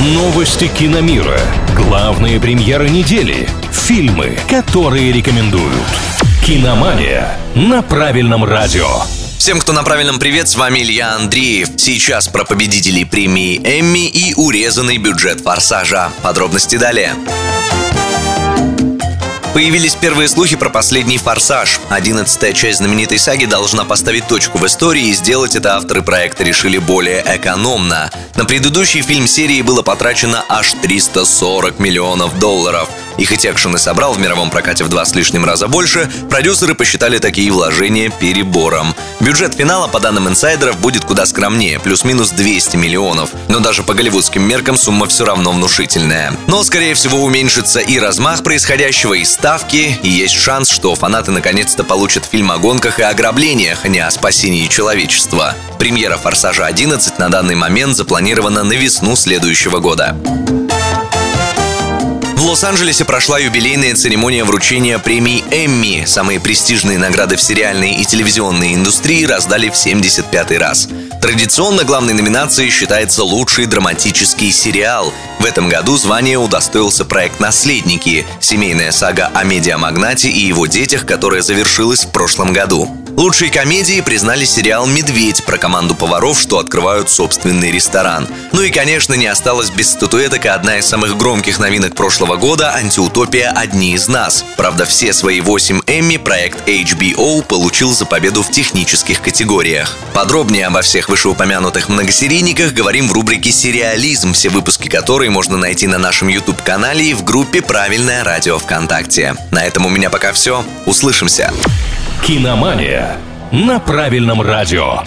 Новости киномира. Главные премьеры недели. Фильмы, которые рекомендуют. Киномания на правильном радио. Всем, кто на правильном привет, с вами Илья Андреев. Сейчас про победителей премии Эмми и урезанный бюджет «Форсажа». Подробности далее. Появились первые слухи про последний «Форсаж». Одиннадцатая часть знаменитой саги должна поставить точку в истории, и сделать это авторы проекта решили более экономно. На предыдущий фильм серии было потрачено аж 340 миллионов долларов. И хоть экшен и собрал в мировом прокате в два с лишним раза больше, продюсеры посчитали такие вложения перебором. Бюджет финала, по данным инсайдеров, будет куда скромнее, плюс-минус 200 миллионов. Но даже по голливудским меркам сумма все равно внушительная. Но, скорее всего, уменьшится и размах происходящего, и ставки, и есть шанс, что фанаты наконец-то получат фильм о гонках и ограблениях, а не о спасении человечества. Премьера «Форсажа 11» на данный момент запланирована на весну следующего года. В Лос-Анджелесе прошла юбилейная церемония вручения премии Эмми. Самые престижные награды в сериальной и телевизионной индустрии раздали в 75-й раз. Традиционно главной номинацией считается лучший драматический сериал. В этом году звание удостоился проект «Наследники» – семейная сага о медиамагнате и его детях, которая завершилась в прошлом году. Лучшей комедией признали сериал «Медведь» про команду поваров, что открывают собственный ресторан. Ну и, конечно, не осталось без статуэток и одна из самых громких новинок прошлого года – антиутопия «Одни из нас». Правда, все свои 8 Эмми проект HBO получил за победу в технических категориях. Подробнее обо всех вышеупомянутых многосерийниках говорим в рубрике «Сериализм», все выпуски которой можно найти на нашем YouTube-канале и в группе «Правильное радио ВКонтакте». На этом у меня пока все. Услышимся. Киномания на правильном радио.